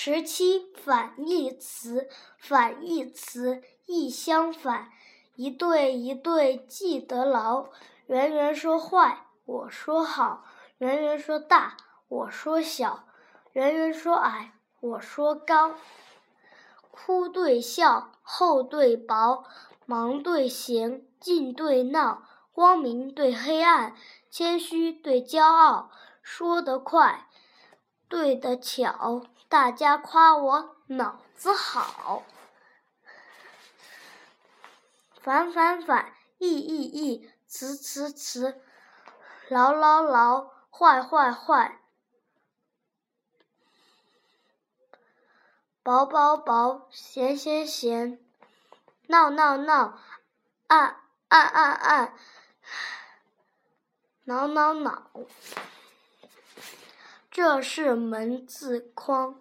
十七反义词，反义词义相反。一对一对记得牢。圆圆说坏，我说好。圆圆说大，我说小。圆圆说矮，我说高。哭对笑，厚对薄，忙对闲，静对闹，光明对黑暗，谦虚对骄傲，说得快，对的巧。大家夸我脑子好。反反反，义义义，词词词，牢牢牢，坏坏坏。薄薄薄，闲闲闲，闹闹闹，暗暗暗暗，恼恼恼。这是门字框。